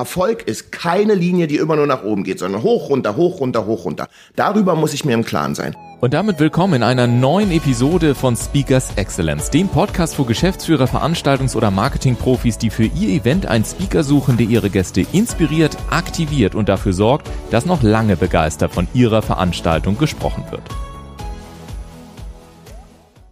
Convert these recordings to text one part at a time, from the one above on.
Erfolg ist keine Linie, die immer nur nach oben geht, sondern hoch, runter, hoch, runter, hoch, runter. Darüber muss ich mir im Klaren sein. Und damit willkommen in einer neuen Episode von Speakers Excellence, dem Podcast für Geschäftsführer, Veranstaltungs- oder Marketingprofis, die für ihr Event einen Speaker suchen, der ihre Gäste inspiriert, aktiviert und dafür sorgt, dass noch lange begeistert von ihrer Veranstaltung gesprochen wird.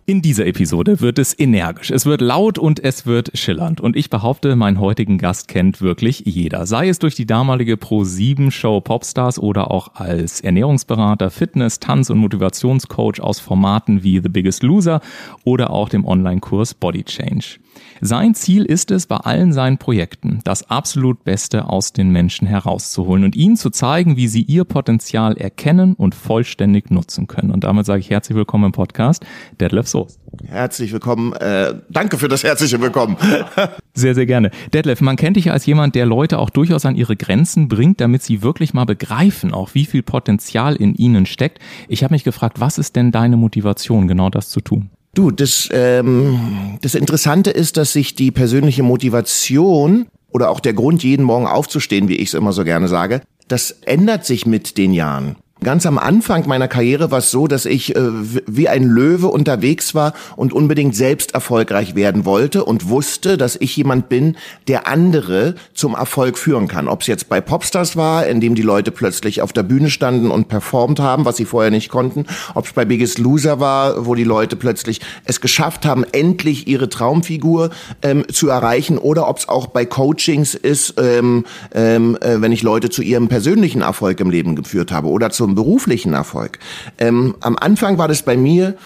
In dieser Episode wird es energisch, es wird laut und es wird schillernd. Und ich behaupte, meinen heutigen Gast kennt wirklich jeder. Sei es durch die damalige Pro7-Show Popstars oder auch als Ernährungsberater, Fitness, Tanz- und Motivationscoach aus Formaten wie The Biggest Loser oder auch dem Online-Kurs Body Change. Sein Ziel ist es, bei allen seinen Projekten das absolut Beste aus den Menschen herauszuholen und ihnen zu zeigen, wie sie ihr Potenzial erkennen und vollständig nutzen können. Und damit sage ich herzlich willkommen im Podcast, Detlef Soest. Herzlich willkommen. Äh, danke für das herzliche Willkommen. sehr, sehr gerne. Detlef, man kennt dich ja als jemand, der Leute auch durchaus an ihre Grenzen bringt, damit sie wirklich mal begreifen, auch wie viel Potenzial in ihnen steckt. Ich habe mich gefragt, was ist denn deine Motivation, genau das zu tun? Du, das, ähm, das Interessante ist, dass sich die persönliche Motivation oder auch der Grund, jeden Morgen aufzustehen, wie ich es immer so gerne sage, das ändert sich mit den Jahren. Ganz am Anfang meiner Karriere war es so, dass ich äh, wie ein Löwe unterwegs war und unbedingt selbst erfolgreich werden wollte und wusste, dass ich jemand bin, der andere zum Erfolg führen kann. Ob es jetzt bei Popstars war, in dem die Leute plötzlich auf der Bühne standen und performt haben, was sie vorher nicht konnten. Ob es bei Biggest Loser war, wo die Leute plötzlich es geschafft haben, endlich ihre Traumfigur ähm, zu erreichen. Oder ob es auch bei Coachings ist, ähm, ähm, äh, wenn ich Leute zu ihrem persönlichen Erfolg im Leben geführt habe oder zu zum beruflichen Erfolg. Ähm, am Anfang war das bei mir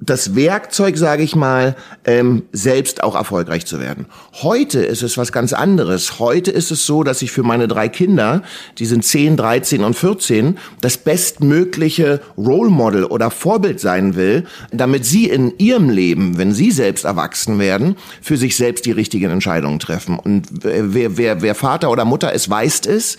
das Werkzeug, sage ich mal, ähm, selbst auch erfolgreich zu werden. Heute ist es was ganz anderes. Heute ist es so, dass ich für meine drei Kinder, die sind 10, 13 und 14, das bestmögliche Role Model oder Vorbild sein will, damit sie in ihrem Leben, wenn sie selbst erwachsen werden, für sich selbst die richtigen Entscheidungen treffen. Und wer, wer, wer Vater oder Mutter ist, weiß es.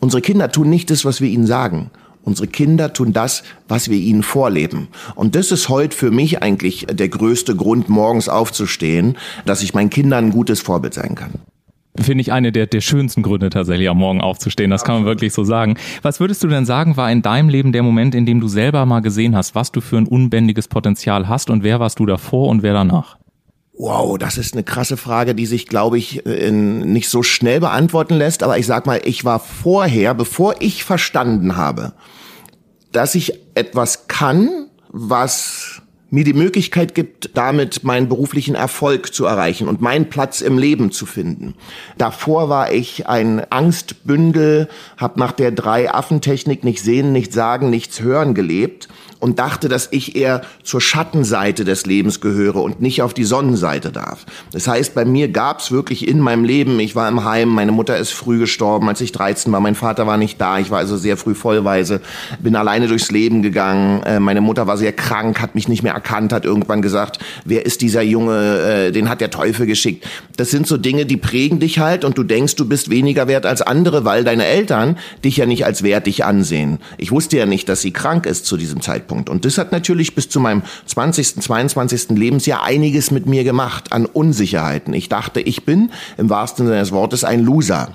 Unsere Kinder tun nicht das, was wir ihnen sagen. Unsere Kinder tun das, was wir ihnen vorleben. Und das ist heute für mich eigentlich der größte Grund, morgens aufzustehen, dass ich meinen Kindern ein gutes Vorbild sein kann. Finde ich eine der, der schönsten Gründe tatsächlich am Morgen aufzustehen. Das kann man wirklich so sagen. Was würdest du denn sagen, war in deinem Leben der Moment, in dem du selber mal gesehen hast, was du für ein unbändiges Potenzial hast und wer warst du davor und wer danach? Wow, das ist eine krasse Frage, die sich, glaube ich, in, nicht so schnell beantworten lässt. Aber ich sag mal, ich war vorher, bevor ich verstanden habe, dass ich etwas kann, was mir die Möglichkeit gibt, damit meinen beruflichen Erfolg zu erreichen und meinen Platz im Leben zu finden. Davor war ich ein Angstbündel, habe nach der Drei-Affen-Technik nicht sehen, nicht sagen, nichts hören gelebt und dachte, dass ich eher zur Schattenseite des Lebens gehöre und nicht auf die Sonnenseite darf. Das heißt, bei mir gab es wirklich in meinem Leben, ich war im Heim, meine Mutter ist früh gestorben, als ich 13 war, mein Vater war nicht da, ich war also sehr früh vollweise, bin alleine durchs Leben gegangen, äh, meine Mutter war sehr krank, hat mich nicht mehr erkannt, hat irgendwann gesagt, wer ist dieser Junge, äh, den hat der Teufel geschickt. Das sind so Dinge, die prägen dich halt und du denkst, du bist weniger wert als andere, weil deine Eltern dich ja nicht als wertig ansehen. Ich wusste ja nicht, dass sie krank ist zu diesem Zeitpunkt. Zeitpunkt. Und das hat natürlich bis zu meinem 20., 22. Lebensjahr einiges mit mir gemacht an Unsicherheiten. Ich dachte, ich bin im wahrsten Sinne des Wortes ein Loser.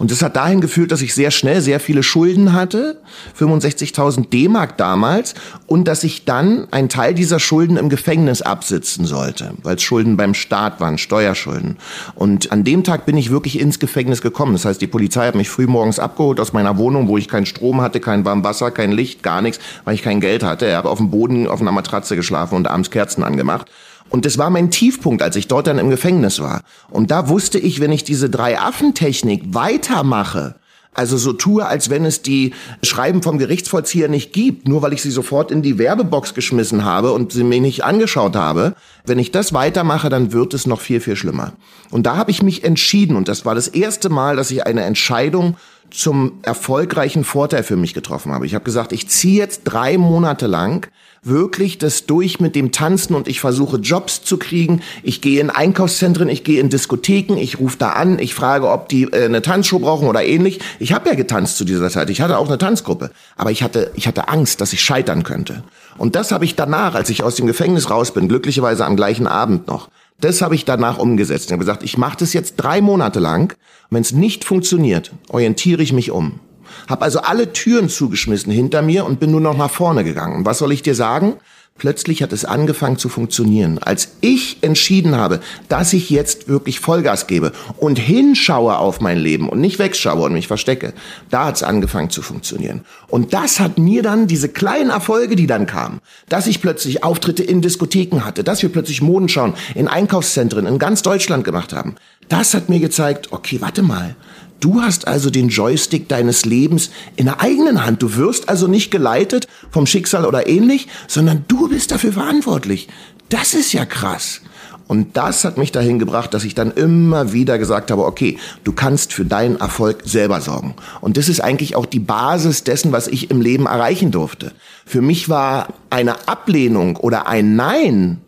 Und das hat dahin geführt, dass ich sehr schnell sehr viele Schulden hatte, 65.000 D-Mark damals, und dass ich dann einen Teil dieser Schulden im Gefängnis absitzen sollte, weil es Schulden beim Staat waren, Steuerschulden. Und an dem Tag bin ich wirklich ins Gefängnis gekommen. Das heißt, die Polizei hat mich früh morgens abgeholt aus meiner Wohnung, wo ich keinen Strom hatte, kein warmes Wasser, kein Licht, gar nichts, weil ich kein Geld hatte. Er hat auf dem Boden auf einer Matratze geschlafen und abends Kerzen angemacht. Und das war mein Tiefpunkt, als ich dort dann im Gefängnis war. Und da wusste ich, wenn ich diese drei Affentechnik weitermache, Also so tue, als wenn es die Schreiben vom Gerichtsvollzieher nicht gibt, nur weil ich sie sofort in die Werbebox geschmissen habe und sie mir nicht angeschaut habe. Wenn ich das weitermache, dann wird es noch viel, viel schlimmer. Und da habe ich mich entschieden, und das war das erste Mal, dass ich eine Entscheidung zum erfolgreichen Vorteil für mich getroffen habe. Ich habe gesagt, ich ziehe jetzt drei Monate lang wirklich das durch mit dem Tanzen und ich versuche Jobs zu kriegen. Ich gehe in Einkaufszentren, ich gehe in Diskotheken, ich rufe da an, ich frage, ob die äh, eine Tanzshow brauchen oder ähnlich. Ich habe ja getanzt zu dieser Zeit. Ich hatte auch eine Tanzgruppe, aber ich hatte ich hatte Angst, dass ich scheitern könnte. Und das habe ich danach, als ich aus dem Gefängnis raus bin, glücklicherweise am gleichen Abend noch. Das habe ich danach umgesetzt. Ich habe gesagt, ich mache das jetzt drei Monate lang. Wenn es nicht funktioniert, orientiere ich mich um. Hab also alle Türen zugeschmissen hinter mir und bin nur noch nach vorne gegangen. Was soll ich dir sagen? Plötzlich hat es angefangen zu funktionieren. Als ich entschieden habe, dass ich jetzt wirklich Vollgas gebe und hinschaue auf mein Leben und nicht wegschaue und mich verstecke, da hat es angefangen zu funktionieren. Und das hat mir dann diese kleinen Erfolge, die dann kamen, dass ich plötzlich Auftritte in Diskotheken hatte, dass wir plötzlich Modenschauen in Einkaufszentren in ganz Deutschland gemacht haben, das hat mir gezeigt, okay, warte mal, Du hast also den Joystick deines Lebens in der eigenen Hand. Du wirst also nicht geleitet vom Schicksal oder ähnlich, sondern du bist dafür verantwortlich. Das ist ja krass. Und das hat mich dahin gebracht, dass ich dann immer wieder gesagt habe, okay, du kannst für deinen Erfolg selber sorgen. Und das ist eigentlich auch die Basis dessen, was ich im Leben erreichen durfte. Für mich war eine Ablehnung oder ein Nein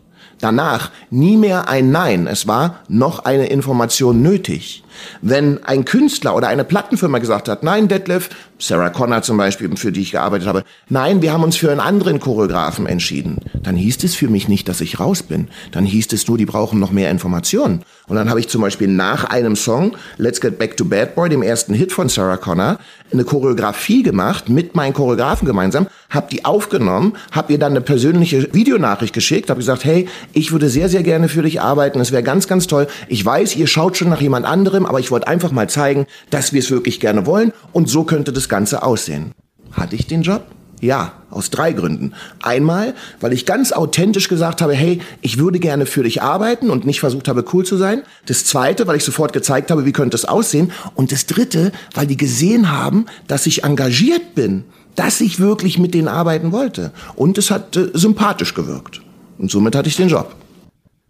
danach nie mehr ein Nein. Es war noch eine Information nötig. Wenn ein Künstler oder eine Plattenfirma gesagt hat, nein, Detlef, Sarah Connor zum Beispiel, für die ich gearbeitet habe, nein, wir haben uns für einen anderen Choreografen entschieden, dann hieß es für mich nicht, dass ich raus bin. Dann hieß es nur, die brauchen noch mehr Informationen. Und dann habe ich zum Beispiel nach einem Song, Let's Get Back to Bad Boy, dem ersten Hit von Sarah Connor, eine Choreografie gemacht mit meinen Choreografen gemeinsam, habe die aufgenommen, habe ihr dann eine persönliche Videonachricht geschickt, habe gesagt, hey, ich würde sehr, sehr gerne für dich arbeiten, es wäre ganz, ganz toll. Ich weiß, ihr schaut schon nach jemand anderem, aber ich wollte einfach mal zeigen, dass wir es wirklich gerne wollen und so könnte das Ganze aussehen. Hatte ich den Job? Ja, aus drei Gründen. Einmal, weil ich ganz authentisch gesagt habe, hey, ich würde gerne für dich arbeiten und nicht versucht habe, cool zu sein. Das zweite, weil ich sofort gezeigt habe, wie könnte es aussehen. Und das dritte, weil die gesehen haben, dass ich engagiert bin, dass ich wirklich mit denen arbeiten wollte. Und es hat äh, sympathisch gewirkt. Und somit hatte ich den Job.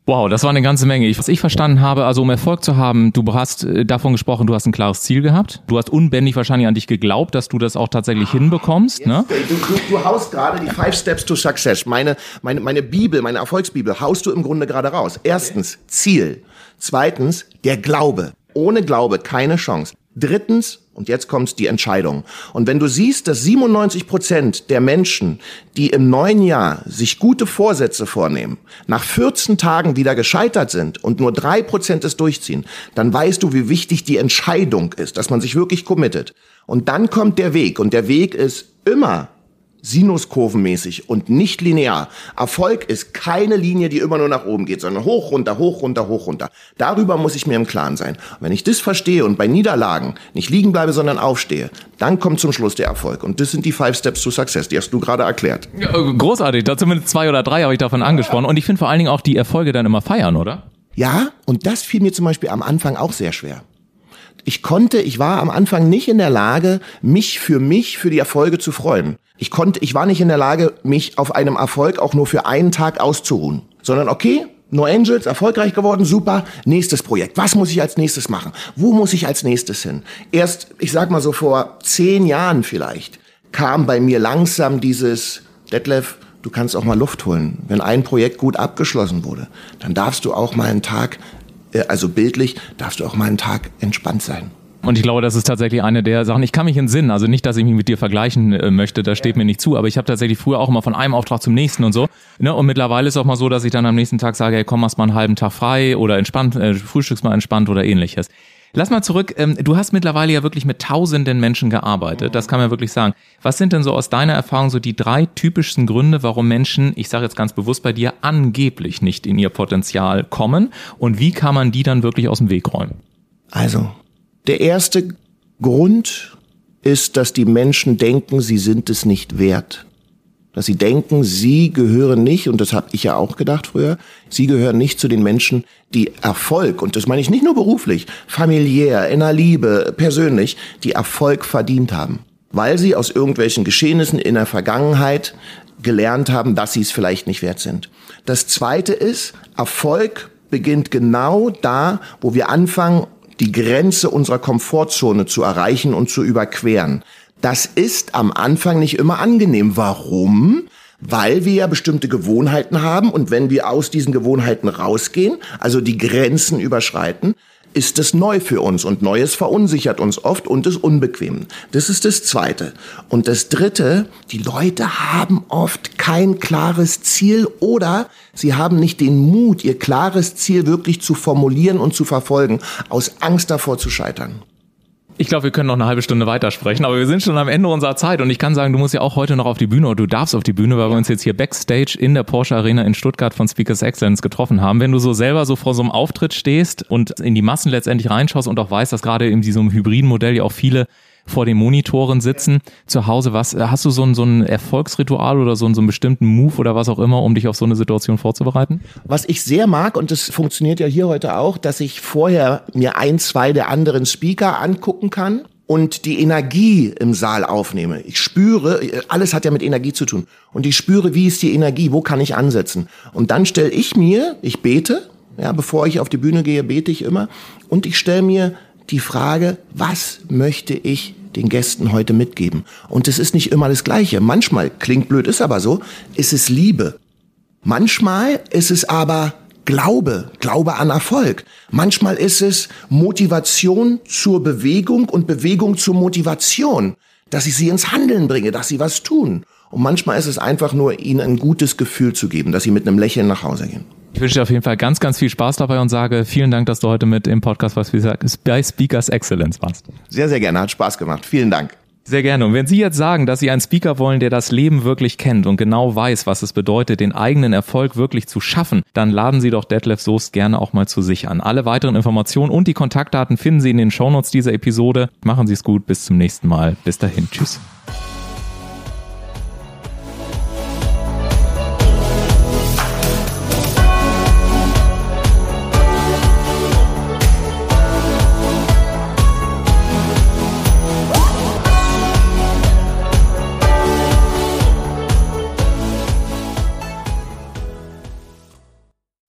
Wow, das war eine ganze Menge. Was ich verstanden habe, also um Erfolg zu haben, du hast äh, davon gesprochen, du hast ein klares Ziel gehabt. Du hast unbändig wahrscheinlich an dich geglaubt, dass du das auch tatsächlich ah, hinbekommst. Ne? Du, du, du haust gerade die Five Steps to Success. Meine, meine, meine Bibel, meine Erfolgsbibel, haust du im Grunde gerade raus. Erstens, Ziel. Zweitens, der Glaube. Ohne Glaube keine Chance. Drittens, und jetzt kommt die Entscheidung. Und wenn du siehst, dass 97 Prozent der Menschen, die im neuen Jahr sich gute Vorsätze vornehmen, nach 14 Tagen wieder gescheitert sind und nur drei Prozent es durchziehen, dann weißt du, wie wichtig die Entscheidung ist, dass man sich wirklich committet. Und dann kommt der Weg. Und der Weg ist immer sinuskurvenmäßig und nicht linear. Erfolg ist keine Linie, die immer nur nach oben geht, sondern hoch, runter, hoch, runter, hoch, runter. Darüber muss ich mir im Klaren sein. Und wenn ich das verstehe und bei Niederlagen nicht liegen bleibe, sondern aufstehe, dann kommt zum Schluss der Erfolg. Und das sind die Five Steps to Success, die hast du gerade erklärt. Ja, großartig, da zumindest zwei oder drei habe ich davon angesprochen. Und ich finde vor allen Dingen auch die Erfolge dann immer feiern, oder? Ja, und das fiel mir zum Beispiel am Anfang auch sehr schwer ich konnte, ich war am Anfang nicht in der Lage, mich für mich, für die Erfolge zu freuen. Ich konnte, ich war nicht in der Lage, mich auf einem Erfolg auch nur für einen Tag auszuruhen, sondern okay, No Angels, erfolgreich geworden, super. Nächstes Projekt. Was muss ich als nächstes machen? Wo muss ich als nächstes hin? Erst, ich sag mal so vor zehn Jahren vielleicht, kam bei mir langsam dieses, Detlef, du kannst auch mal Luft holen. Wenn ein Projekt gut abgeschlossen wurde, dann darfst du auch mal einen Tag, also bildlich, darfst du auch mal einen Tag entspannt sein. Und ich glaube, das ist tatsächlich eine der Sachen. Ich kann mich entsinnen, also nicht, dass ich mich mit dir vergleichen äh, möchte, das steht mir nicht zu, aber ich habe tatsächlich früher auch immer von einem Auftrag zum nächsten und so. Ne? Und mittlerweile ist auch mal so, dass ich dann am nächsten Tag sage, hey, komm, machst mal einen halben Tag frei oder entspannt, äh, frühstückst mal entspannt oder ähnliches. Lass mal zurück. Ähm, du hast mittlerweile ja wirklich mit tausenden Menschen gearbeitet. Das kann man wirklich sagen. Was sind denn so aus deiner Erfahrung so die drei typischsten Gründe, warum Menschen, ich sage jetzt ganz bewusst bei dir, angeblich nicht in ihr Potenzial kommen? Und wie kann man die dann wirklich aus dem Weg räumen? Also, der erste Grund ist, dass die Menschen denken, sie sind es nicht wert. Dass sie denken, sie gehören nicht, und das habe ich ja auch gedacht früher, sie gehören nicht zu den Menschen, die Erfolg, und das meine ich nicht nur beruflich, familiär, in der Liebe, persönlich, die Erfolg verdient haben. Weil sie aus irgendwelchen Geschehnissen in der Vergangenheit gelernt haben, dass sie es vielleicht nicht wert sind. Das Zweite ist, Erfolg beginnt genau da, wo wir anfangen, die Grenze unserer Komfortzone zu erreichen und zu überqueren. Das ist am Anfang nicht immer angenehm. Warum? Weil wir ja bestimmte Gewohnheiten haben und wenn wir aus diesen Gewohnheiten rausgehen, also die Grenzen überschreiten, ist es neu für uns und Neues verunsichert uns oft und ist unbequem. Das ist das Zweite. Und das Dritte, die Leute haben oft kein klares Ziel oder sie haben nicht den Mut, ihr klares Ziel wirklich zu formulieren und zu verfolgen, aus Angst davor zu scheitern. Ich glaube, wir können noch eine halbe Stunde weitersprechen, aber wir sind schon am Ende unserer Zeit und ich kann sagen, du musst ja auch heute noch auf die Bühne oder du darfst auf die Bühne, weil wir uns jetzt hier backstage in der Porsche Arena in Stuttgart von Speakers Excellence getroffen haben. Wenn du so selber so vor so einem Auftritt stehst und in die Massen letztendlich reinschaust und auch weißt, dass gerade in diesem hybriden Modell ja auch viele vor den Monitoren sitzen zu Hause. Was hast du so ein, so ein Erfolgsritual oder so, einen, so einen bestimmten Move oder was auch immer, um dich auf so eine Situation vorzubereiten? Was ich sehr mag, und das funktioniert ja hier heute auch, dass ich vorher mir ein, zwei der anderen Speaker angucken kann und die Energie im Saal aufnehme. Ich spüre, alles hat ja mit Energie zu tun. Und ich spüre, wie ist die Energie, wo kann ich ansetzen. Und dann stelle ich mir, ich bete, ja, bevor ich auf die Bühne gehe, bete ich immer, und ich stelle mir die Frage, was möchte ich den Gästen heute mitgeben? Und es ist nicht immer das Gleiche. Manchmal, klingt blöd, ist aber so, ist es Liebe. Manchmal ist es aber Glaube, Glaube an Erfolg. Manchmal ist es Motivation zur Bewegung und Bewegung zur Motivation, dass ich sie ins Handeln bringe, dass sie was tun. Und manchmal ist es einfach nur, ihnen ein gutes Gefühl zu geben, dass sie mit einem Lächeln nach Hause gehen. Ich wünsche dir auf jeden Fall ganz, ganz viel Spaß dabei und sage vielen Dank, dass du heute mit im Podcast bei Speakers Excellence warst. Sehr, sehr gerne. Hat Spaß gemacht. Vielen Dank. Sehr gerne. Und wenn Sie jetzt sagen, dass Sie einen Speaker wollen, der das Leben wirklich kennt und genau weiß, was es bedeutet, den eigenen Erfolg wirklich zu schaffen, dann laden Sie doch Detlef Soest gerne auch mal zu sich an. Alle weiteren Informationen und die Kontaktdaten finden Sie in den Shownotes dieser Episode. Machen Sie es gut. Bis zum nächsten Mal. Bis dahin. Tschüss.